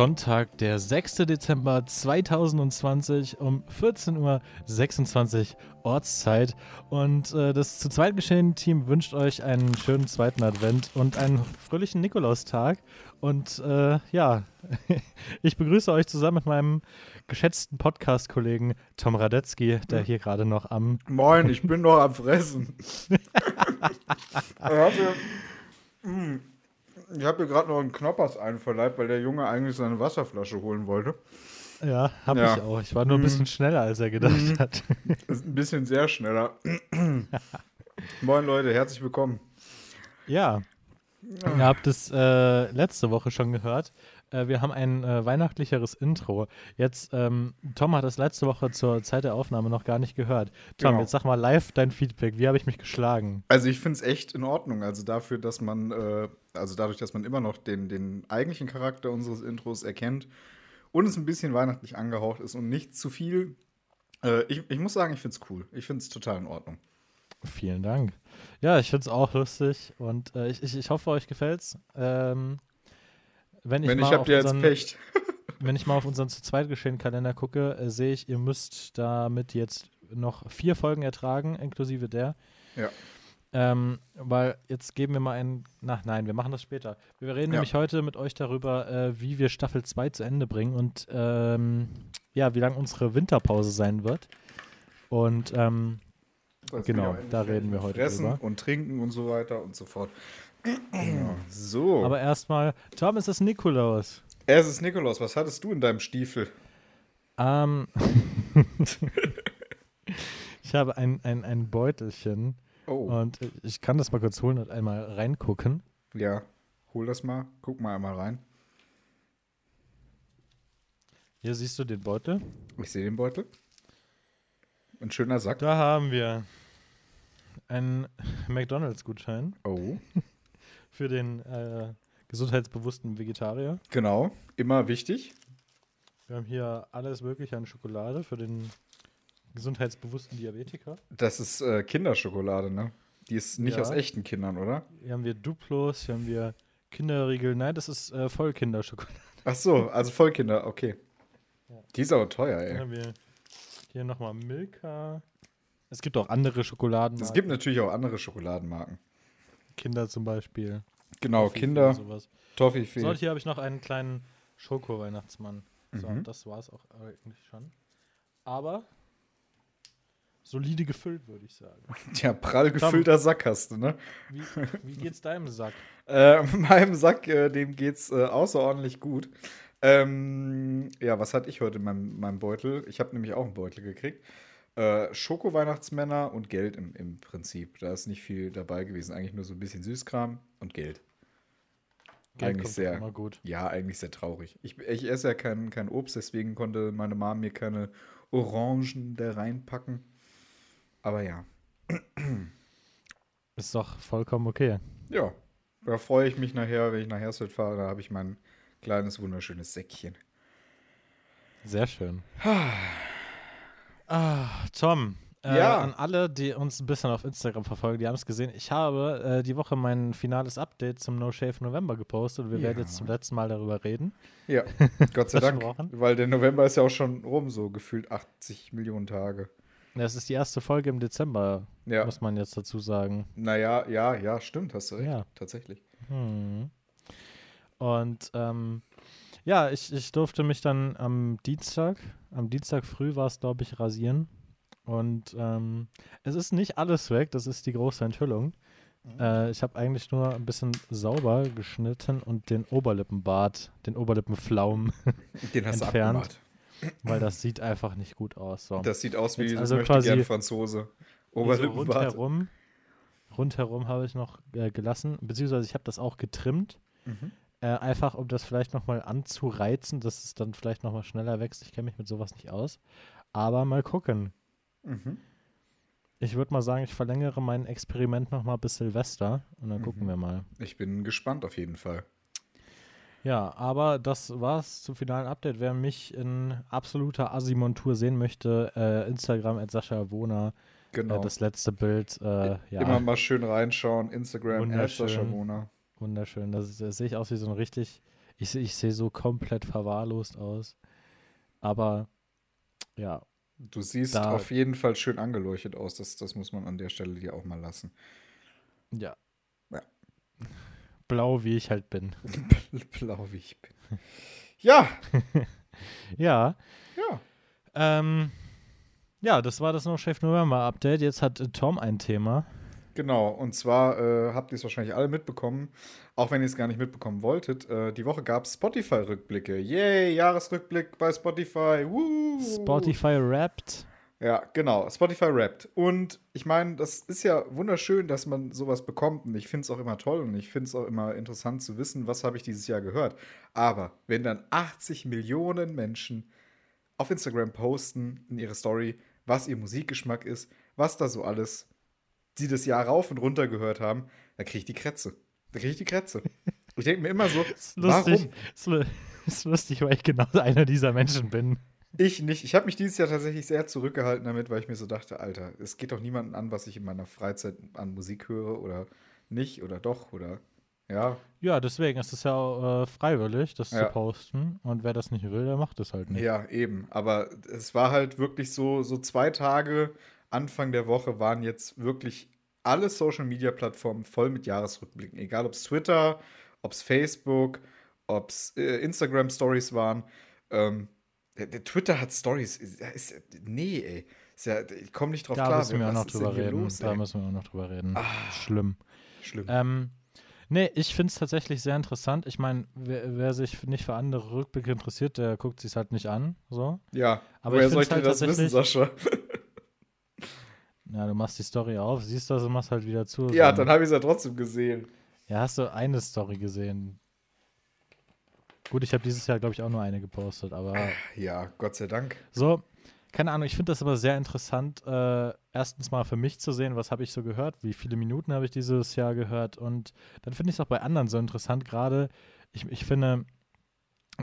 Sonntag, der 6. Dezember 2020 um 14.26 Uhr Ortszeit. Und äh, das zu zweit geschehene Team wünscht euch einen schönen zweiten Advent und einen fröhlichen Nikolaustag. Und äh, ja, ich begrüße euch zusammen mit meinem geschätzten Podcast-Kollegen Tom Radetzky, der hier gerade noch am. Moin, ich bin noch am Fressen. ich habe hab mir gerade noch einen Knoppers einverleibt, weil der Junge eigentlich seine Wasserflasche holen wollte. Ja, habe ja. ich auch. Ich war nur ein bisschen mhm. schneller, als er gedacht mhm. hat. Ist ein bisschen sehr schneller. Moin Leute, herzlich willkommen. Ja, ihr habt es äh, letzte Woche schon gehört. Äh, wir haben ein äh, weihnachtlicheres Intro. Jetzt, ähm, Tom hat das letzte Woche zur Zeit der Aufnahme noch gar nicht gehört. Tom, genau. jetzt sag mal live dein Feedback. Wie habe ich mich geschlagen? Also ich finde es echt in Ordnung. Also dafür, dass man, äh, also dadurch, dass man immer noch den, den eigentlichen Charakter unseres Intros erkennt und es ein bisschen weihnachtlich angehaucht ist und nicht zu viel. Äh, ich, ich muss sagen, ich finde es cool. Ich finde es total in Ordnung. Vielen Dank. Ja, ich finde es auch lustig und äh, ich, ich, ich hoffe, euch gefällt's. Ähm, wenn ich, wenn ich habt ihr jetzt Pech. wenn ich mal auf unseren zu zweit geschehen Kalender gucke, äh, sehe ich, ihr müsst damit jetzt noch vier Folgen ertragen, inklusive der. Ja. Ähm, weil jetzt geben wir mal einen. Na, nein, wir machen das später. Wir reden ja. nämlich heute mit euch darüber, äh, wie wir Staffel 2 zu Ende bringen und ähm, ja, wie lang unsere Winterpause sein wird. Und ähm, genau, da reden wir heute Fressen drüber. und trinken und so weiter und so fort. Ja, so. Aber erstmal, Tom, ist es Nikolaus? Es ist Nikolaus. Was hattest du in deinem Stiefel? Ähm. ich habe ein, ein, ein Beutelchen. Oh. Und ich kann das mal kurz holen und einmal reingucken. Ja, hol das mal. Guck mal einmal rein. Hier siehst du den Beutel. Ich sehe den Beutel. Ein schöner Sack. Da haben wir einen McDonalds-Gutschein. Oh. Für den äh, gesundheitsbewussten Vegetarier. Genau, immer wichtig. Wir haben hier alles Mögliche an Schokolade für den gesundheitsbewussten Diabetiker. Das ist äh, Kinderschokolade, ne? Die ist nicht ja. aus echten Kindern, oder? Hier haben wir Duplos, hier haben wir Kinderriegel. Nein, das ist äh, Vollkinderschokolade. Ach so, also Vollkinder, okay. Ja. Die ist aber teuer, ey. Dann haben wir hier nochmal Milka. Es gibt auch andere Schokoladenmarken. Es gibt natürlich auch andere Schokoladenmarken. Kinder zum Beispiel. Genau, Toffee Kinder. Toffifee. So, hier habe ich noch einen kleinen Schoko-Weihnachtsmann. So, mhm. das war es auch eigentlich schon. Aber solide gefüllt, würde ich sagen. Ja, prall gefüllter Tom, Sack hast du, ne? Wie, wie geht's deinem Sack? äh, meinem Sack, äh, dem geht's äh, außerordentlich gut. Ähm, ja, was hatte ich heute in meinem, meinem Beutel? Ich habe nämlich auch einen Beutel gekriegt. Äh, Schoko-Weihnachtsmänner und Geld im, im Prinzip. Da ist nicht viel dabei gewesen. Eigentlich nur so ein bisschen Süßkram und Geld. Geld eigentlich sehr gut. Ja, eigentlich sehr traurig. Ich, ich esse ja kein, kein Obst, deswegen konnte meine Mom mir keine Orangen da reinpacken. Aber ja. Ist doch vollkommen okay. Ja, da freue ich mich nachher, wenn ich nach Hersfeld fahre. Da habe ich mein kleines, wunderschönes Säckchen. Sehr schön. Ah, Tom, äh, ja. an alle, die uns ein bisschen auf Instagram verfolgen, die haben es gesehen. Ich habe äh, die Woche mein finales Update zum No Shave November gepostet und wir ja. werden jetzt zum letzten Mal darüber reden. Ja, Gott sei Dank. Weil der November ist ja auch schon rum, so gefühlt 80 Millionen Tage. Das ist die erste Folge im Dezember, ja. muss man jetzt dazu sagen. Naja, ja, ja, stimmt, hast du recht. Ja. Tatsächlich. Hm. Und ähm, ja, ich, ich durfte mich dann am Dienstag, am Dienstag früh war es, glaube ich, rasieren. Und ähm, es ist nicht alles weg, das ist die große Enthüllung. Mhm. Äh, ich habe eigentlich nur ein bisschen sauber geschnitten und den Oberlippenbart, den Oberlippenflaum den hast entfernt. Du weil das sieht einfach nicht gut aus. So. Das sieht aus wie Jetzt also möchte quasi Franzose. Oberlippenbart. So rundherum, rundherum habe ich noch äh, gelassen, beziehungsweise ich habe das auch getrimmt. Mhm. Äh, einfach, um das vielleicht nochmal anzureizen, dass es dann vielleicht nochmal schneller wächst. Ich kenne mich mit sowas nicht aus. Aber mal gucken. Mhm. Ich würde mal sagen, ich verlängere mein Experiment nochmal bis Silvester und dann mhm. gucken wir mal. Ich bin gespannt auf jeden Fall. Ja, aber das war's zum finalen Update. Wer mich in absoluter Asimontur sehen möchte, äh, Instagram at Sascha Wohner. Genau. Äh, das letzte Bild. Äh, ja. Immer mal schön reinschauen. Instagram at Sascha Wohner. Wunderschön. Das, das sehe ich aus wie so ein richtig Ich, ich sehe so komplett verwahrlost aus. Aber ja. Du siehst da, auf jeden Fall schön angeleuchtet aus. Das, das muss man an der Stelle dir auch mal lassen. Ja. ja. Blau, wie ich halt bin. Blau, wie ich bin. Ja. ja. Ja. Ähm, ja, das war das No Chef November Update. Jetzt hat Tom ein Thema. Genau, und zwar äh, habt ihr es wahrscheinlich alle mitbekommen, auch wenn ihr es gar nicht mitbekommen wolltet. Äh, die Woche gab es Spotify-Rückblicke. Yay, Jahresrückblick bei Spotify. Woo! Spotify rappt. Ja, genau, Spotify rappt. Und ich meine, das ist ja wunderschön, dass man sowas bekommt. Und ich finde es auch immer toll und ich finde es auch immer interessant zu wissen, was habe ich dieses Jahr gehört. Aber wenn dann 80 Millionen Menschen auf Instagram posten in ihre Story, was ihr Musikgeschmack ist, was da so alles sie das Jahr rauf und runter gehört haben, da kriege ich die Krätze. Da kriege ich die Krätze. Ich denke mir immer so, ist lustig, warum? Ist lustig, weil ich genau einer dieser Menschen bin. Ich nicht. Ich habe mich dieses Jahr tatsächlich sehr zurückgehalten damit, weil ich mir so dachte, Alter, es geht doch niemandem an, was ich in meiner Freizeit an Musik höre oder nicht oder doch oder ja. Ja, deswegen ist es ja äh, freiwillig, das ja. zu posten. Und wer das nicht will, der macht es halt nicht. Ja, eben. Aber es war halt wirklich so, so zwei Tage Anfang der Woche waren jetzt wirklich alle Social Media Plattformen voll mit Jahresrückblicken. Egal ob es Twitter, ob es Facebook, ob es äh, Instagram Stories waren. Ähm, der, der, Twitter hat Stories. Ist, ist, nee, ey. Ist ja, ich komme nicht drauf da klar. Müssen wir auch noch drüber reden. Los, da müssen wir auch noch drüber reden. Ah, Schlimm. Schlimm. Ähm, nee, ich finde es tatsächlich sehr interessant. Ich meine, wer, wer, sich nicht für andere Rückblicke interessiert, der guckt sich halt nicht an. So. Ja, aber woher soll ich halt das wissen, Sascha? Ja, du machst die Story auf, siehst das und machst halt wieder zu. Ja, dann habe ich es ja trotzdem gesehen. Ja, hast du eine Story gesehen? Gut, ich habe dieses Jahr, glaube ich, auch nur eine gepostet, aber. Ja, Gott sei Dank. So, keine Ahnung, ich finde das aber sehr interessant, äh, erstens mal für mich zu sehen, was habe ich so gehört, wie viele Minuten habe ich dieses Jahr gehört und dann finde ich es auch bei anderen so interessant, gerade, ich, ich finde,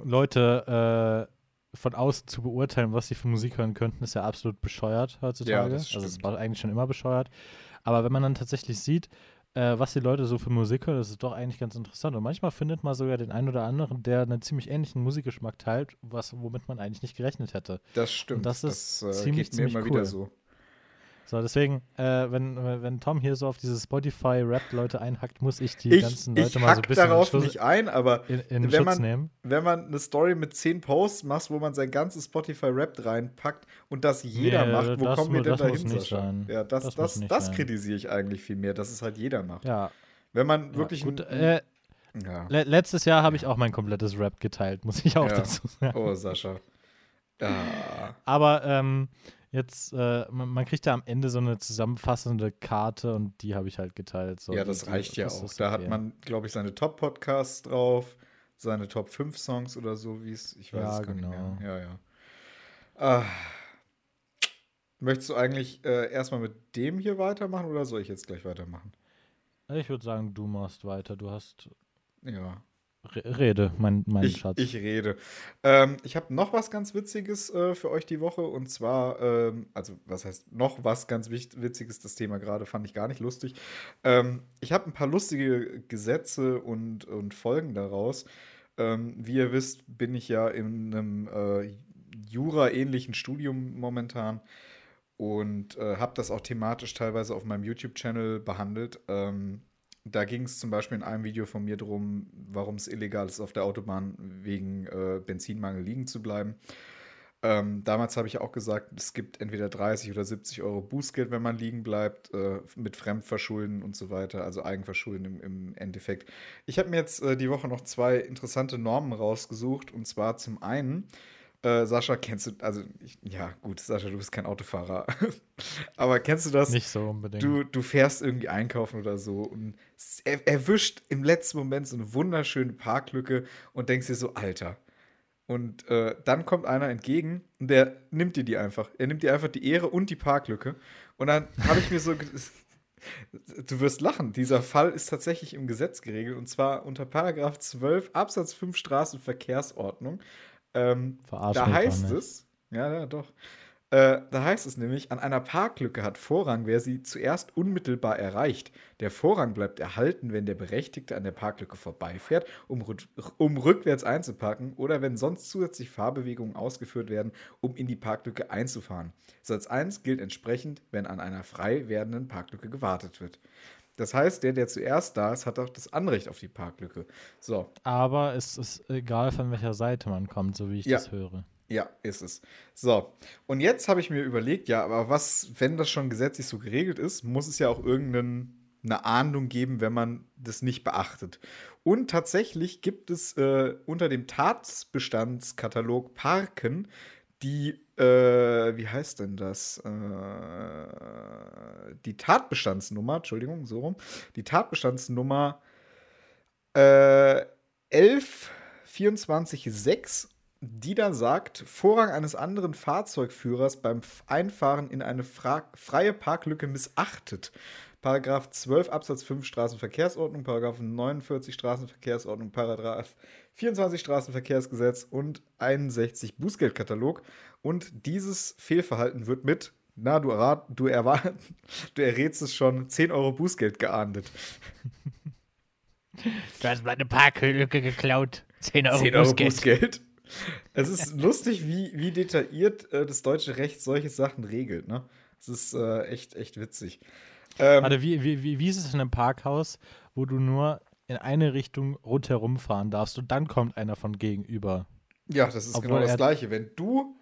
Leute äh, von außen zu beurteilen, was sie für Musik hören könnten, ist ja absolut bescheuert heutzutage. Ja, das also es war eigentlich schon immer bescheuert. Aber wenn man dann tatsächlich sieht, äh, was die Leute so für Musik hören, das ist doch eigentlich ganz interessant. Und manchmal findet man sogar den einen oder anderen, der einen ziemlich ähnlichen Musikgeschmack teilt, was, womit man eigentlich nicht gerechnet hätte. Das stimmt. Und das ist das, äh, ziemlich, geht mir immer cool. wieder so. So, deswegen, äh, wenn, wenn Tom hier so auf diese Spotify-Rap-Leute einhackt, muss ich die ich, ganzen Leute mal so ein bisschen darauf in nicht ein, aber in, in wenn, man, nehmen. wenn man eine Story mit zehn Posts macht, wo man sein ganzes Spotify-Rap reinpackt und das jeder nee, macht, wo kommen wir denn dahin, Sascha? Ja, das, das, das, das kritisiere ich eigentlich viel mehr, dass es halt jeder macht. Ja. Wenn man wirklich ja, gut, äh, ja. Le letztes Jahr habe ich auch mein komplettes Rap geteilt, muss ich auch dazu sagen. Oh, Sascha. Ja. Aber ähm, Jetzt, äh, man, man, kriegt ja am Ende so eine zusammenfassende Karte und die habe ich halt geteilt. So. Ja, das die, reicht ja das auch. Da okay. hat man, glaube ich, seine Top-Podcasts drauf, seine Top 5 Songs oder so, wie es, ich weiß ja, es gar genau. nicht mehr. Ja, ja. Ah. Möchtest du eigentlich äh, erstmal mit dem hier weitermachen oder soll ich jetzt gleich weitermachen? Ich würde sagen, du machst weiter. Du hast. Ja. Rede, mein, mein ich, Schatz. Ich rede. Ähm, ich habe noch was ganz Witziges äh, für euch die Woche und zwar, ähm, also was heißt noch was ganz Witziges, das Thema gerade fand ich gar nicht lustig. Ähm, ich habe ein paar lustige Gesetze und, und Folgen daraus. Ähm, wie ihr wisst, bin ich ja in einem äh, Jura-ähnlichen Studium momentan und äh, habe das auch thematisch teilweise auf meinem YouTube-Channel behandelt. Ähm, da ging es zum Beispiel in einem Video von mir darum, warum es illegal ist, auf der Autobahn wegen äh, Benzinmangel liegen zu bleiben. Ähm, damals habe ich auch gesagt, es gibt entweder 30 oder 70 Euro Bußgeld, wenn man liegen bleibt, äh, mit Fremdverschulden und so weiter, also Eigenverschulden im, im Endeffekt. Ich habe mir jetzt äh, die Woche noch zwei interessante Normen rausgesucht und zwar zum einen äh, Sascha, kennst du, also ich, ja gut, Sascha, du bist kein Autofahrer. Aber kennst du das? Nicht so unbedingt. Du, du fährst irgendwie einkaufen oder so und er, erwischt im letzten Moment so eine wunderschöne Parklücke und denkst dir so, Alter. Und äh, dann kommt einer entgegen und der nimmt dir die einfach. Er nimmt dir einfach die Ehre und die Parklücke. Und dann habe ich mir so. Du wirst lachen. Dieser Fall ist tatsächlich im Gesetz geregelt und zwar unter Paragraph 12 Absatz 5 Straßenverkehrsordnung. Ähm, da heißt es, ja, ja, doch. Äh, da heißt es nämlich, an einer Parklücke hat Vorrang, wer sie zuerst unmittelbar erreicht. Der Vorrang bleibt erhalten, wenn der Berechtigte an der Parklücke vorbeifährt, um, um rückwärts einzuparken oder wenn sonst zusätzlich Fahrbewegungen ausgeführt werden, um in die Parklücke einzufahren. Satz 1 gilt entsprechend, wenn an einer frei werdenden Parklücke gewartet wird. Das heißt, der, der zuerst da ist, hat auch das Anrecht auf die Parklücke. So. Aber es ist egal, von welcher Seite man kommt, so wie ich Ja. das höre. Ja, ist es. So, und jetzt habe ich mir überlegt, ja, aber was, wenn das schon gesetzlich so geregelt ist, muss es ja auch irgendeine Ahndung geben, wenn man das nicht beachtet. Und tatsächlich gibt es äh, unter dem Tatbestandskatalog Parken die, äh, wie heißt denn das? Äh, die Tatbestandsnummer, Entschuldigung, so rum, die Tatbestandsnummer äh, 11246 die dann sagt, Vorrang eines anderen Fahrzeugführers beim Einfahren in eine fra freie Parklücke missachtet. Paragraph 12 Absatz 5 Straßenverkehrsordnung, Paragraph 49 Straßenverkehrsordnung, Paragraph 24 Straßenverkehrsgesetz und 61 Bußgeldkatalog. Und dieses Fehlverhalten wird mit, na, du, errat, du, erwart, du errätst es schon, 10 Euro Bußgeld geahndet. Du hast meine Parklücke geklaut. 10 Euro, 10 Euro Bußgeld. Es ist lustig, wie, wie detailliert äh, das deutsche Recht solche Sachen regelt. Ne? Es ist äh, echt, echt witzig. Ähm, Warte, wie, wie, wie, wie ist es in einem Parkhaus, wo du nur in eine Richtung rundherum fahren darfst und dann kommt einer von gegenüber? ja, das ist obwohl genau das Gleiche. Wenn du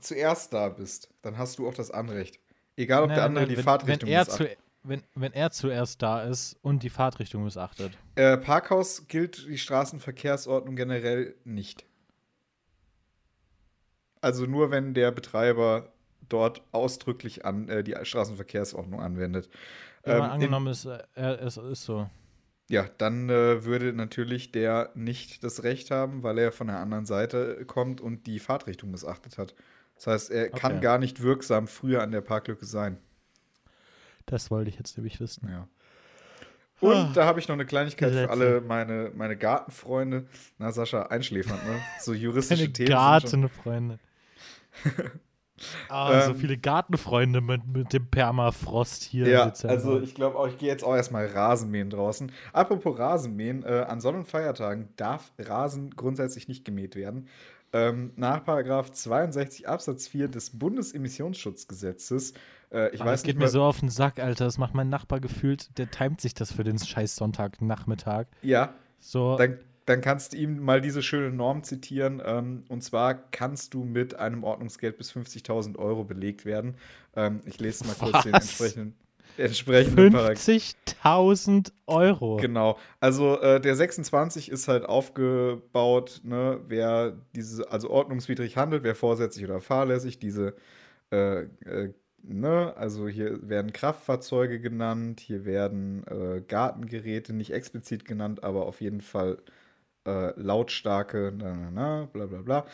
zuerst da bist, dann hast du auch das Anrecht. Egal, ob Nein, der andere nein, die wenn, Fahrtrichtung wenn missachtet. wenn, wenn er zuerst da ist und die Fahrtrichtung missachtet. Äh, Parkhaus gilt die Straßenverkehrsordnung generell nicht. Also nur, wenn der Betreiber dort ausdrücklich an äh, die Straßenverkehrsordnung anwendet. Ähm, angenommen ist, äh, es ist so. Ja, dann äh, würde natürlich der nicht das Recht haben, weil er von der anderen Seite kommt und die Fahrtrichtung missachtet hat. Das heißt, er kann Okay. gar nicht wirksam früher an der Parklücke sein. Das wollte ich jetzt nämlich wissen. Ja. Und da habe ich noch eine Kleinigkeit für alle meine, meine Gartenfreunde. Na, Sascha, einschläfernd, ne? So juristische Meine Themen. Gartenfreunde. Ah, so Ähm, viele Gartenfreunde mit, mit dem Permafrost hier Ja, also ich glaube auch, ich gehe jetzt auch erstmal Rasenmähen draußen. Apropos Rasenmähen, äh, an Sonn- und Feiertagen darf Rasen grundsätzlich nicht gemäht werden. Ähm, nach Paragraph 62 Absatz 4 des Bundesemissionsschutzgesetzes, äh, ich Ah, weiß das geht nicht mir so auf den Sack, Alter. Das macht mein Nachbar gefühlt. Der timet sich das für den scheiß Sonntagnachmittag. ja, So, dann, dann kannst du ihm mal diese schöne Norm zitieren. Ähm, und zwar kannst du mit einem Ordnungsgeld bis 50.000 Euro belegt werden. Ähm, ich lese mal kurz den Was? entsprechenden, entsprechenden Paragraph. 50.000 Euro. Genau. Also äh, der 26 ist halt aufgebaut, ne, wer diese, also ordnungswidrig handelt, wer vorsätzlich oder fahrlässig, diese, äh, äh, ne, also hier werden Kraftfahrzeuge genannt, hier werden äh, Gartengeräte nicht explizit genannt, aber auf jeden Fall äh, lautstarke, na, na, na, bla bla bla.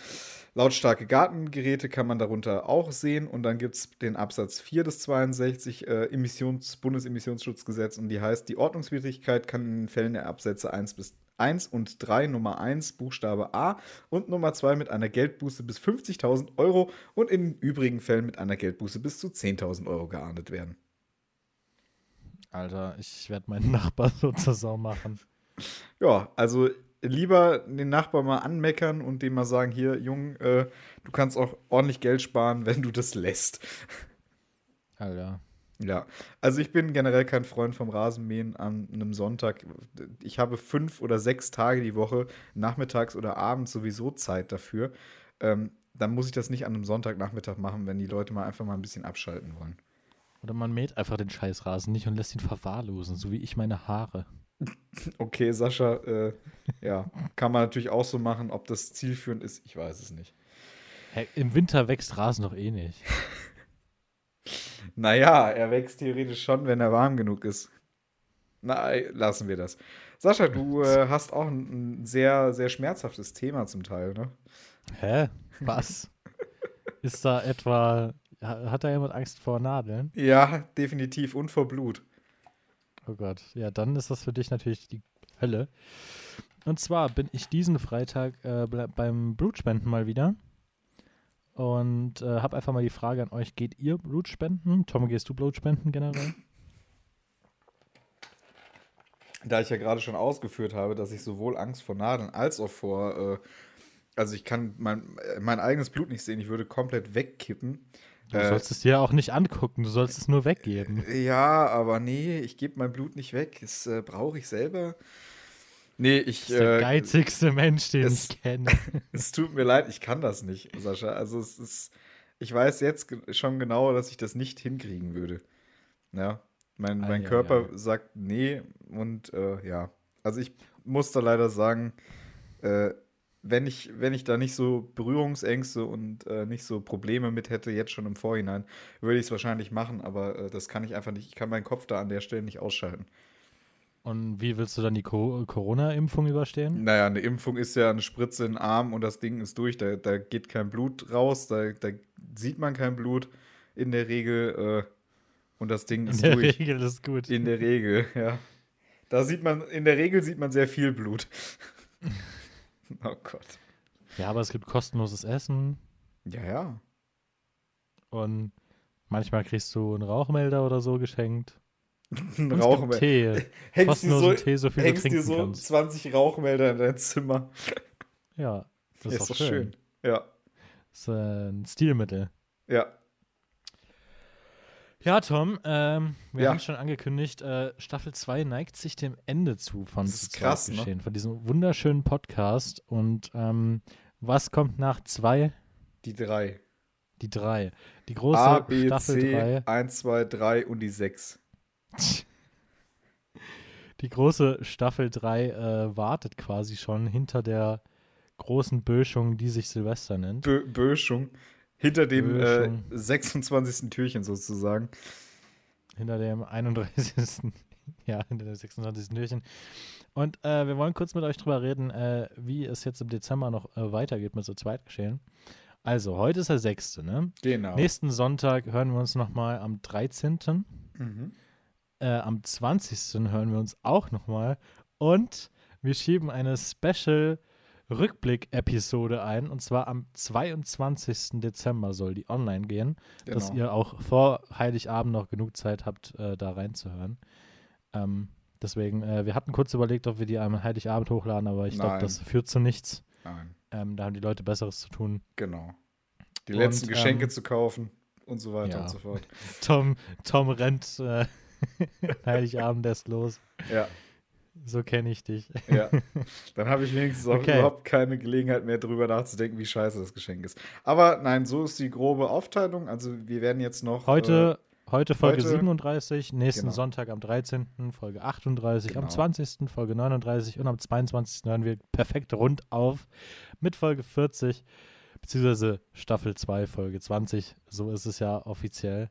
Lautstarke Gartengeräte kann man darunter auch sehen. Und dann gibt es den Absatz 4 des 62 äh, Emissions Bundesemissionsschutzgesetz und die heißt, die Ordnungswidrigkeit kann in den Fällen der Absätze 1 bis 1 und 3 Nummer 1 Buchstabe A und Nummer 2 mit einer Geldbuße bis 50.000 Euro und in den übrigen Fällen mit einer Geldbuße bis zu 10.000 Euro geahndet werden. Alter, ich werde meinen Nachbar so zur Sau machen. Ja, also lieber den Nachbarn mal anmeckern und dem mal sagen, hier, Jung, äh, du kannst auch ordentlich Geld sparen, wenn du das lässt. Alter. Ja, also ich bin generell kein Freund vom Rasenmähen an einem Sonntag. Ich habe fünf oder sechs Tage die Woche, nachmittags oder abends sowieso Zeit dafür. Ähm, dann muss ich das nicht an einem Sonntagnachmittag machen, wenn die Leute mal einfach mal ein bisschen abschalten wollen. Oder man mäht einfach den Scheißrasen nicht und lässt ihn verwahrlosen, so wie ich meine Haare. Okay, Sascha, äh, ja, kann man natürlich auch so machen. Ob das zielführend ist, ich weiß es nicht. Hä, Im Winter wächst Rasen doch eh nicht. Naja, er wächst theoretisch schon, wenn er warm genug ist. Nein, lassen wir das. Sascha, du äh, hast auch ein, ein sehr, sehr schmerzhaftes Thema zum Teil, ne? Hä? Was? Ist da etwa. ha- Hat da jemand Angst vor Nadeln? Ja, definitiv. Und vor Blut. Oh Gott. Ja, dann ist das für dich natürlich die Hölle. Und zwar bin ich diesen Freitag äh, beim Blutspenden mal wieder. und äh, habe einfach mal die Frage an euch: Geht ihr Blut spenden? Tom, gehst du Blut spenden generell? Da ich ja gerade schon ausgeführt habe, dass ich sowohl Angst vor Nadeln als auch vor, äh, also ich kann mein, äh, mein eigenes Blut nicht sehen, ich würde komplett wegkippen. Du Äh, sollst es dir auch nicht angucken, du sollst es nur weggeben. Ja, aber nee, ich gebe mein Blut nicht weg. Das äh, brauche ich selber. Nee, ich. Das ist der äh, geizigste Mensch, den es- ich kenne. Es tut mir leid, ich kann das nicht, Sascha. Also es ist, ich weiß jetzt schon genau, dass ich das nicht hinkriegen würde. Ja, mein, mein Ei, ei, Körper ei. sagt nee und äh, ja. Also ich muss da leider sagen, äh, wenn ich, wenn ich da nicht so Berührungsängste und äh, nicht so Probleme mit hätte, jetzt schon im Vorhinein, würde ich es wahrscheinlich machen, aber äh, das kann ich einfach nicht, ich kann meinen Kopf da an der Stelle nicht ausschalten. Und wie willst du dann die Co Corona-Impfung überstehen? Naja, eine Impfung ist ja eine Spritze in den Arm und das Ding ist durch. Da, da geht kein Blut raus, da, da sieht man kein Blut in der Regel. Äh, und das Ding In ist der durch. Regel ist gut. In der Regel, ja. Da sieht man, in der Regel sieht man sehr viel Blut. oh Gott. Ja, aber es gibt kostenloses Essen Ja, ja. und manchmal kriegst du einen Rauchmelder oder so geschenkt. Ein Rauchmelder. Tee. Hängst dir so, Tee, so viel du hängst dir so kannst. 20 Rauchmelder in dein Zimmer. Ja, das Ja, ist, doch schön. Ja, Das ist ein Stilmittel. ja. Ja, Tom, ähm, wir Ja. haben schon angekündigt, äh, Staffel 2 neigt sich dem Ende zu von Das ist krass, ne? geschehen, von diesem wunderschönen Podcast. Und ähm, was kommt nach 2? Die drei. Die 3. Die große A, B, Staffel C, 3. 1, 2, 3 und die 6. Die große Staffel 3 äh, wartet quasi schon hinter der großen Böschung, die sich Silvester nennt. Bö Böschung. Hinter dem äh, Böschung. 26. Türchen sozusagen. hinter dem 31. ja, hinter dem 26. Türchen. Und äh, wir wollen kurz mit euch drüber reden, äh, wie es jetzt im Dezember noch äh, weitergeht mit so Zweitgeschehen. Also, heute ist der 6., ne? Genau. Nächsten Sonntag hören wir uns nochmal am 13. Mhm. Äh, am 20. hören wir uns auch nochmal. Und wir schieben eine Special Rückblick-Episode ein. Und zwar am 22. Dezember soll die online gehen Genau. dass ihr auch vor Heiligabend noch genug Zeit habt, äh, da reinzuhören. Ähm, deswegen, äh, wir hatten kurz überlegt, ob wir die am Heiligabend hochladen, aber ich glaube, das führt zu nichts. Nein, Ähm, da haben die Leute Besseres zu tun. genau. Die Und, letzten Geschenke ähm, zu kaufen und so weiter ja. und so fort. Tom, Tom rennt äh, Heiligabend erst los. Ja, So kenne ich dich. ja. Dann habe ich wenigstens auch Okay. überhaupt keine Gelegenheit mehr drüber nachzudenken, wie scheiße das Geschenk ist. Aber nein, so ist die grobe Aufteilung. Also wir werden jetzt noch. Heute, heute Folge heute- 37, nächsten Genau. Sonntag am 13. Folge 38, am Genau. 20. Folge 39 und am 22. hören wir perfekt rund auf mit Folge 40, beziehungsweise Staffel 2, Folge 20. So ist es ja offiziell.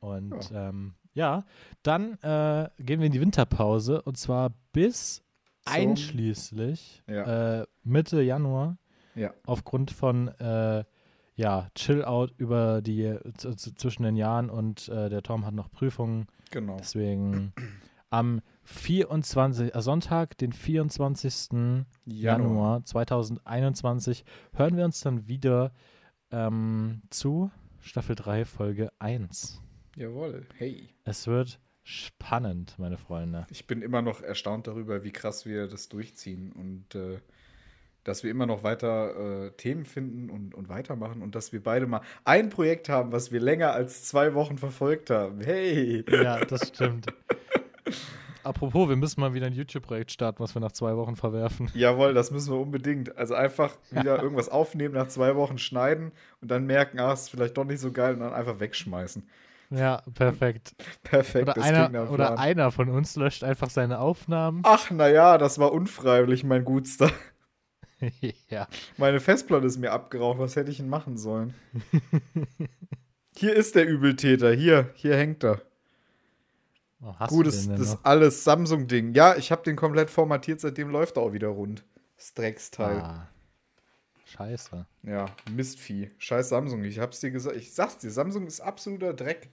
Und ja, ähm, ja dann äh, gehen wir in die Winterpause und zwar bis Zum- einschließlich Ja. äh, Mitte Januar Ja. aufgrund von äh, ja, Chill-Out über die zwischen den Jahren und äh, der Tom hat noch Prüfungen. Genau. Deswegen am 24. Äh, Sonntag, den 24. Januar 2021, hören wir uns dann wieder ähm, zu Staffel 3, Folge 1. Jawohl. Hey. Es wird spannend, meine Freunde. Ich bin immer noch erstaunt darüber, wie krass wir das durchziehen und äh, dass wir immer noch weiter äh, Themen finden und, und weitermachen und dass wir beide mal ein Projekt haben, was wir länger als zwei Wochen verfolgt haben. Hey! Ja, das stimmt. Apropos, wir müssen mal wieder ein YouTube-Projekt starten, was wir nach zwei Wochen verwerfen. Jawohl, das müssen wir unbedingt. Also einfach wieder irgendwas aufnehmen, nach zwei Wochen schneiden und dann merken, ah, ist vielleicht doch nicht so geil und dann einfach wegschmeißen. Ja, perfekt. Perfekt, Oder, einer, oder einer von uns löscht einfach seine Aufnahmen. Ach, naja, das war unfreiwillig, mein Gutster. ja. Meine Festplatte ist mir abgeraucht. Was hätte ich denn machen sollen? hier ist der Übeltäter. Hier, hier hängt er. Oh, hast Gut, du das, den denn das noch? alles Samsung-Ding. Ja, ich habe den komplett formatiert, seitdem läuft er auch wieder rund. Das Drecksteil. Ah, scheiße. Ja, Mistvieh. Scheiß Samsung. Ich hab's dir gesagt. Ich sag's dir, Samsung ist absoluter Dreck.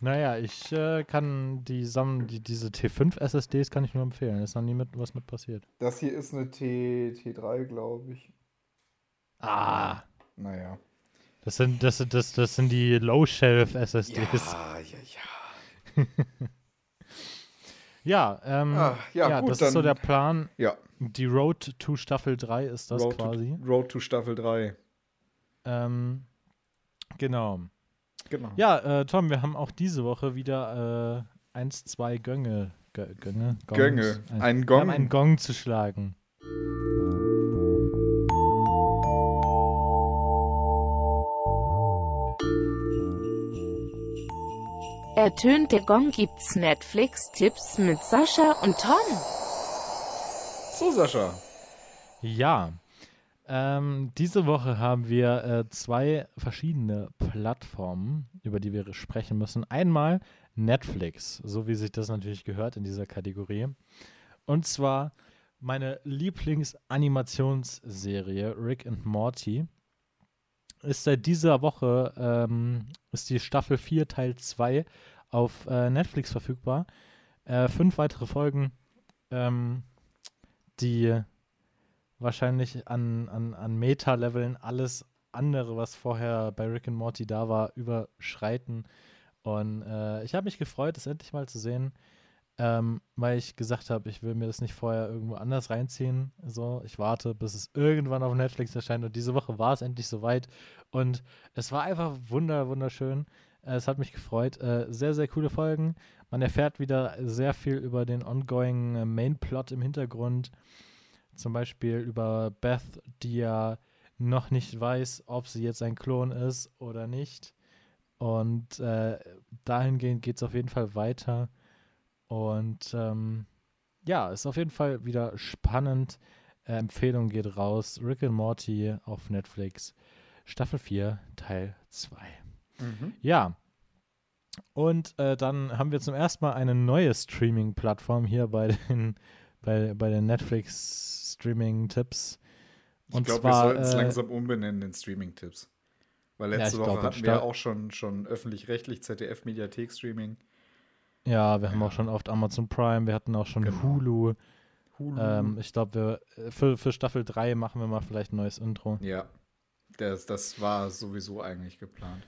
Naja, ich äh, kann die, Sam die diese T5 SSDs kann ich nur empfehlen. Ist noch nie mit, was mit passiert. Das hier ist eine T, T3, glaube ich. Ah, naja. Das sind, das, das, das sind die Low-Shelf-SSDs. Ja, ja, ja. Ja, ähm, Ah, ja, ja, gut, das ist so der Plan. Ja, Die Road to Staffel 3 ist das Road, quasi. To, Road to Staffel 3. Ähm, genau. Genau. Ja, äh, Tom, wir haben auch diese Woche wieder äh, eins, zwei Gönge. Gö Gönge? Gongs. Gönge. Ein, Ein Wir Gong. haben einen Gong zu schlagen. Ertönt der Gong gibt's Netflix-Tipps mit Sascha und Tom. So, Sascha. Ja. Ähm, diese Woche haben wir äh, zwei verschiedene Plattformen, über die wir sprechen müssen. Einmal Netflix, so wie sich das natürlich gehört in dieser Kategorie. Und zwar meine Lieblingsanimationsserie Rick and Morty. Ist seit dieser Woche, ähm, ist die Staffel 4 Teil 2 auf äh, Netflix verfügbar. Äh, fünf weitere Folgen, ähm, die wahrscheinlich an, an, an Meta-Leveln alles andere, was vorher bei Rick and Morty da war, überschreiten. Und äh, ich habe mich gefreut, es endlich mal zu sehen, ähm, weil ich gesagt habe, ich will mir das nicht vorher irgendwo anders reinziehen. So, ich warte, bis es irgendwann auf Netflix erscheint. Und diese Woche war es endlich soweit. Und es war einfach wunder, wunderschön. Äh, es hat mich gefreut. Äh, sehr, sehr coole Folgen. Man erfährt wieder sehr viel über den ongoing äh, Main-Plot im Hintergrund. Zum Beispiel über Beth, die ja noch nicht weiß, ob sie jetzt ein Klon ist oder nicht. Und äh, dahingehend geht es auf jeden Fall weiter. Und ähm, ja, ist auf jeden Fall wieder spannend. Äh, Empfehlung geht raus. Rick and Morty auf Netflix. Staffel 4, Teil 2. Mhm. Ja. Und äh, dann haben wir zum ersten Mal eine neue Streaming-Plattform hier bei den, bei, bei den Netflix-Streaming-Tipps. Ich glaube, wir sollten es äh, langsam umbenennen in Streaming-Tipps. Weil Ja, letzte ich Woche glaub, hatten wir ja auch schon, schon öffentlich-rechtlich ZDF-Mediathek-Streaming. Ja, wir haben Ja. auch schon oft Amazon Prime, wir hatten auch schon Genau. Hulu. Hulu. Ähm, ich glaube, wir für, für Staffel 3 machen wir mal vielleicht ein neues Intro. ja, das, das war sowieso eigentlich geplant.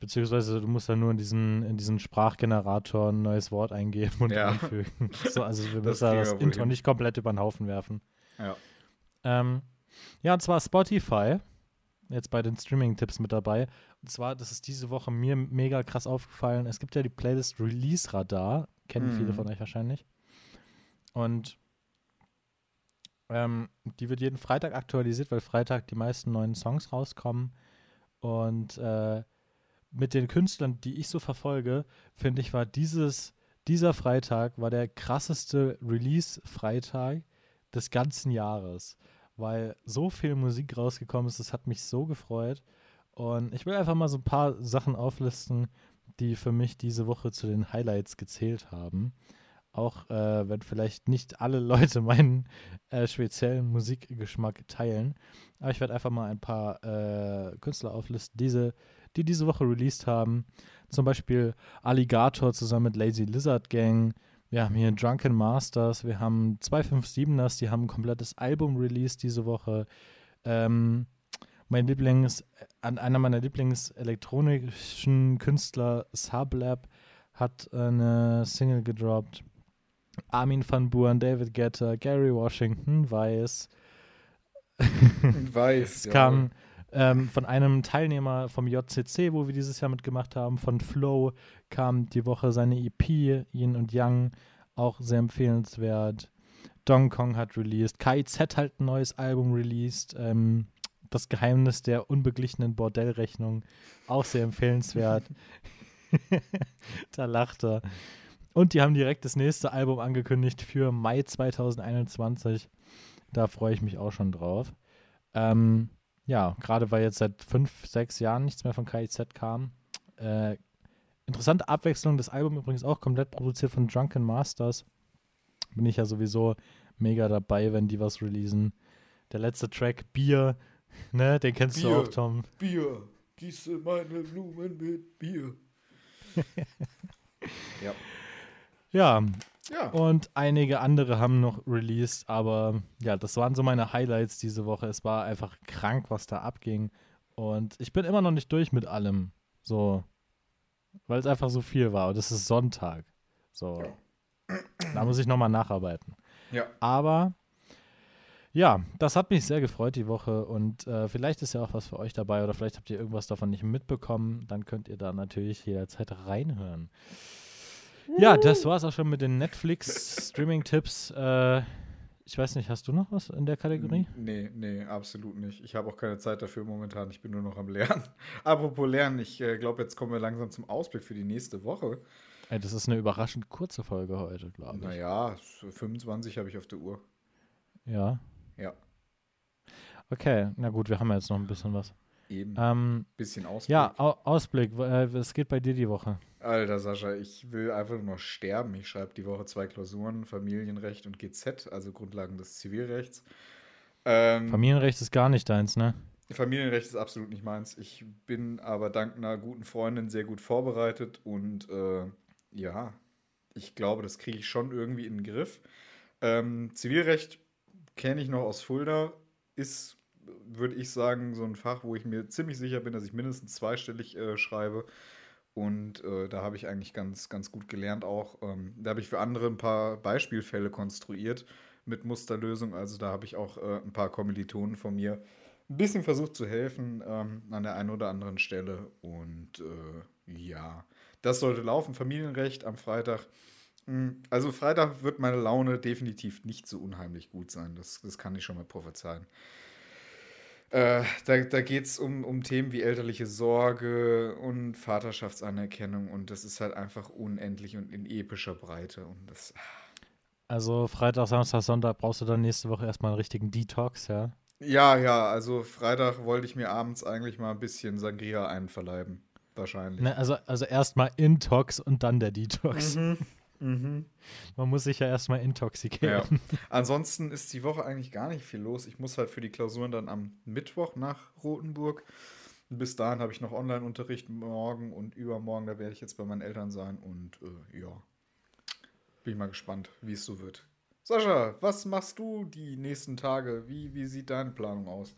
Beziehungsweise du musst ja nur in diesen, in diesen Sprachgenerator ein neues Wort eingeben und Ja. einfügen. So, also wir müssen ja kriegen das Intro hin. nicht komplett über den Haufen werfen. Ja. Ähm, ja, und zwar Spotify. Jetzt bei den Streaming-Tipps mit dabei. Und zwar, das ist diese Woche mir mega krass aufgefallen. Es gibt ja die Playlist Release Radar. Kennen viele Mhm. von euch wahrscheinlich. Und ähm, die wird jeden Freitag aktualisiert, weil Freitag die meisten neuen Songs rauskommen. Und äh, mit den Künstlern, die ich so verfolge, finde ich, war dieses, dieser Freitag war der krasseste Release-Freitag des ganzen Jahres, weil so viel Musik rausgekommen ist, das hat mich so gefreut. Und ich will einfach mal so ein paar Sachen auflisten, die für mich diese Woche zu den Highlights gezählt haben. Auch äh, wenn vielleicht nicht alle Leute meinen äh, speziellen Musikgeschmack teilen. Aber ich werde einfach mal ein paar äh, Künstler auflisten, diese, die diese Woche released haben. Zum Beispiel Alligator zusammen mit Lazy Lizard Gang. Wir haben hier Drunken Masters. Wir haben 257ers, die haben ein komplettes Album released diese Woche. Ähm, mein Lieblings, an einer meiner Lieblings-elektronischen Künstler, Sublab, hat eine Single gedroppt. Armin van Buuren, David Guetta, Gary Washington, Weiß. Weiß. Es kam ähm, von einem Teilnehmer vom JCC, wo wir dieses Jahr mitgemacht haben, von Flow, kam die Woche seine EP, Yin und Yang, auch sehr empfehlenswert. Dong Kong hat released. KIZ hat ein neues Album released. Ähm, das Geheimnis der unbeglichenen Bordellrechnung, auch sehr empfehlenswert. da lacht er. Und die haben direkt das nächste Album angekündigt für Mai 2021. Da freue ich mich auch schon drauf. Ähm, ja, gerade weil jetzt seit fünf, sechs Jahren nichts mehr von KIZ kam. Äh, interessante Abwechslung. Das Album übrigens auch komplett produziert von Drunken Masters. Bin ich ja sowieso mega dabei, wenn die was releasen. Der letzte Track, Bier, ne, den kennst Bier. du auch, Tom. Bier. Gieße meine Blumen mit Bier. ja. Ja, Ja. und einige andere haben noch released, aber ja, das waren so meine Highlights diese Woche. Es war einfach krank, was da abging. Und ich bin immer noch nicht durch mit allem. So, weil es einfach so viel war. Und es ist Sonntag. So, da muss ich nochmal nacharbeiten. Ja. Aber ja, das hat mich sehr gefreut die Woche und äh, vielleicht ist ja auch was für euch dabei oder vielleicht habt ihr irgendwas davon nicht mitbekommen. Dann könnt ihr da natürlich jederzeit reinhören. Ja, das war's auch schon mit den Netflix-Streaming-Tipps. Äh, ich weiß nicht, hast du noch was in der Kategorie? Nee, nee, absolut nicht. Ich habe auch keine Zeit dafür momentan. Ich bin nur noch am Lernen. Apropos Lernen, ich äh, glaube, jetzt kommen wir langsam zum Ausblick für die nächste Woche. Ey, das ist eine überraschend kurze Folge heute, glaube ich. Naja, 25 habe ich auf der Uhr. Ja. Ja, Okay, na gut, wir haben ja jetzt noch ein bisschen was. eben. Ähm, Bisschen Ausblick. ja, Au Ausblick. Äh, was geht bei dir die Woche? Alter Sascha, ich will einfach nur noch sterben. Ich schreibe die Woche zwei Klausuren, Familienrecht und GZ, also Grundlagen des Zivilrechts. Ähm, Familienrecht ist gar nicht deins, ne? Familienrecht ist absolut nicht meins. Ich bin aber dank einer guten Freundin sehr gut vorbereitet und äh, ja, ich glaube, das kriege ich schon irgendwie in den Griff. Ähm, Zivilrecht kenne ich noch aus Fulda, ist, würde ich sagen, so ein Fach, wo ich mir ziemlich sicher bin, dass ich mindestens zweistellig äh, schreibe. Und äh, da habe ich eigentlich ganz, ganz gut gelernt auch. Ähm, da habe ich für andere ein paar Beispielfälle konstruiert mit Musterlösung. Also da habe ich auch äh, ein paar Kommilitonen von mir ein bisschen versucht zu helfen ähm, an der einen oder anderen Stelle. Und äh, ja, das sollte laufen. Familienrecht am Freitag. Mm, Also Freitag wird meine Laune definitiv nicht so unheimlich gut sein. Das, das kann ich schon mal prophezeien. Äh, da da geht es um, um Themen wie elterliche Sorge und Vaterschaftsanerkennung und das ist halt einfach unendlich und in epischer Breite. Und das, Also Freitag, Samstag, Sonntag brauchst du dann nächste Woche erstmal einen richtigen Detox, ja? ja, ja, also Freitag wollte ich mir abends eigentlich mal ein bisschen Sangria einverleiben. Wahrscheinlich. Ne, also also erstmal Intox und dann der Detox. Mhm. Mhm. Man muss sich ja erstmal Ja. intoxikieren. Ansonsten ist die Woche eigentlich gar nicht viel los. Ich muss halt für die Klausuren dann am Mittwoch nach Rothenburg. Bis dahin habe ich noch Online-Unterricht morgen und übermorgen. Da werde ich jetzt bei meinen Eltern sein. Und äh, ja, bin ich mal gespannt, wie es so wird. Sascha, was machst du die nächsten Tage? Wie, wie sieht deine Planung aus?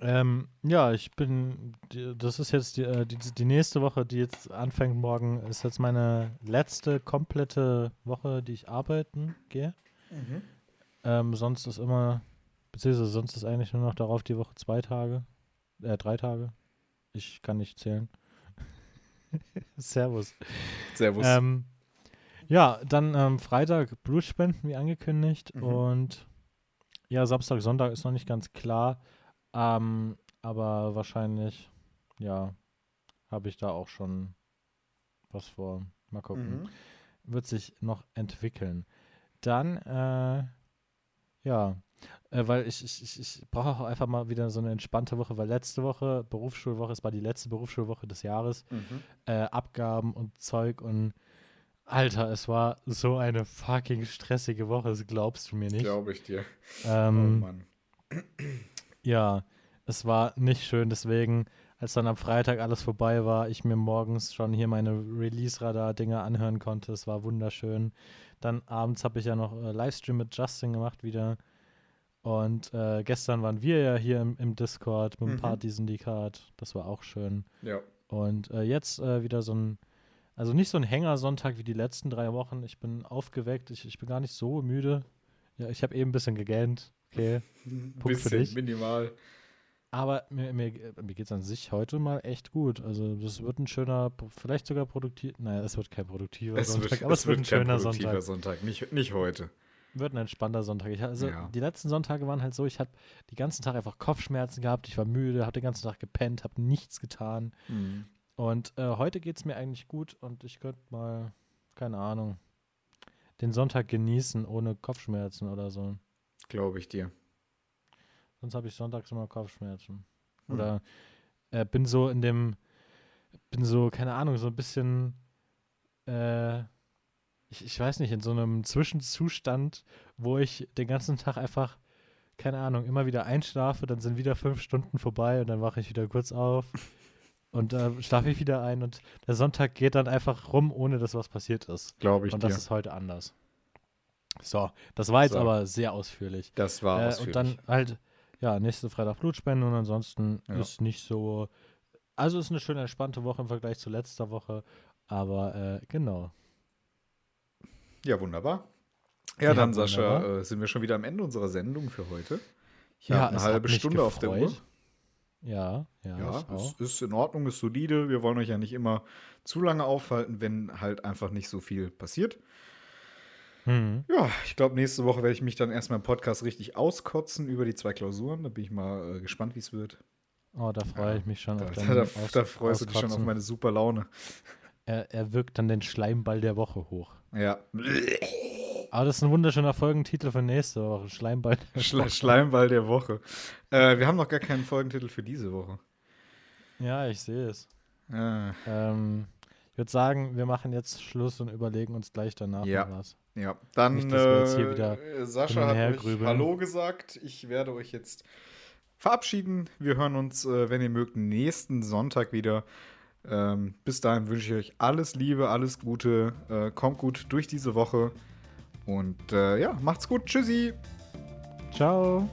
Ähm, ja, ich bin, das ist jetzt die, äh, die, die nächste Woche, die jetzt anfängt morgen, ist jetzt meine letzte komplette Woche, die ich arbeiten gehe. Ähm, sonst ist immer, beziehungsweise sonst ist eigentlich nur noch darauf die Woche zwei Tage, äh, drei Tage. Ich kann nicht zählen. Servus. Servus. Ähm, ja, dann ähm, Freitag Blutspenden, wie angekündigt. Mhm. Und ja, Samstag, Sonntag ist noch nicht ganz klar. Ähm, aber wahrscheinlich, ja, habe ich da auch schon was vor. Mal gucken. Mhm. Wird sich noch entwickeln. Dann, äh, ja, äh, weil ich, ich, ich, brauche auch einfach mal wieder so eine entspannte Woche, weil letzte Woche, Berufsschulwoche, es war die letzte Berufsschulwoche des Jahres Mhm. äh, Abgaben und Zeug und Alter, es war so eine fucking stressige Woche, das glaubst du mir nicht. Glaube ich dir. Ähm, oh Mann. Ja, es war nicht schön, deswegen, als dann am Freitag alles vorbei war, ich mir morgens schon hier meine Release-Radar-Dinger anhören konnte, es war wunderschön. Dann abends habe ich ja noch äh, Livestream mit Justin gemacht wieder. Und äh, gestern waren wir ja hier im, im Discord mit dem Mhm. Party-Syndikat. Das war auch schön. Ja. Und äh, jetzt äh, wieder so ein, also nicht so ein Hängersonntag wie die letzten drei Wochen. Ich bin aufgeweckt, ich, ich bin gar nicht so müde. Ja, ich habe eben ein bisschen gegähnt. Okay. Ein Punkt für bisschen dich. minimal. Aber mir, mir, mir geht es an sich heute mal echt gut. Also das wird ein schöner, vielleicht sogar produktiv. Naja, es wird kein produktiver Es Sonntag, wird, aber es wird ein kein schöner produktiver Sonntag. Sonntag. Nicht, nicht heute. Wird ein entspannter Sonntag. Ich, also Ja. die letzten Sonntage waren halt so, ich habe die ganzen Tag einfach Kopfschmerzen gehabt, ich war müde, habe den ganzen Tag gepennt, habe nichts getan. Mhm. Und äh, heute geht es mir eigentlich gut und ich könnte mal, keine Ahnung, den Sonntag genießen ohne Kopfschmerzen oder so. Glaube ich dir. Sonst habe ich sonntags immer Kopfschmerzen. Hm. Oder äh, bin so in dem, bin so, keine Ahnung, so ein bisschen, äh, ich, ich weiß nicht, in so einem Zwischenzustand, wo ich den ganzen Tag einfach, keine Ahnung, immer wieder einschlafe, dann sind wieder fünf Stunden vorbei und dann wache ich wieder kurz auf. Und äh, schlafe ich wieder ein und der Sonntag geht dann einfach rum, ohne dass was passiert ist. Glaube ich und dir. das ist heute anders. So, das war jetzt So. aber sehr ausführlich. das war Äh, ausführlich. und dann halt, ja, nächste Freitag Blutspende und ansonsten Ja. ist nicht so. Also ist eine schöne entspannte Woche im Vergleich zu letzter Woche. Aber äh, genau. Ja, wunderbar. Ja, Ja, dann, Sascha, wunderbar. äh, sind wir schon wieder am Ende unserer Sendung für heute. Ich ja, habe eine halbe Stunde auf der Uhr. gefreut. Ja, ja, Ja, es ist in Ordnung, ist solide. Wir wollen euch ja nicht immer zu lange aufhalten, wenn halt einfach nicht so viel passiert. Mhm. Ja, ich glaube, nächste Woche werde ich mich dann erstmal im Podcast richtig auskotzen über die zwei Klausuren. Da bin ich mal äh, gespannt, wie es wird. Oh, da freue Ja, ich mich schon Da, auf da, da, Aus- da freust du dich schon auf Auskotzen. meine super Laune. Er, er wirkt dann den Schleimball der Woche hoch. Ja. Aber das ist ein wunderschöner Folgentitel für nächste Woche. Schleimball der Schla Woche. Schleimball der Woche. Äh, wir haben noch gar keinen Folgentitel für diese Woche. Ja, ich sehe es. Äh, Ähm, ich würde sagen, wir machen jetzt Schluss und überlegen uns gleich danach Ja. was. Ja, dann Nicht, äh, Sascha hat grübeln. Hallo gesagt. Ich werde euch jetzt verabschieden. Wir hören uns, äh, wenn ihr mögt, nächsten Sonntag wieder. Ähm, bis dahin wünsche ich euch alles Liebe, alles Gute. Äh, kommt gut durch diese Woche. Und äh, ja, macht's gut. Tschüssi. Ciao.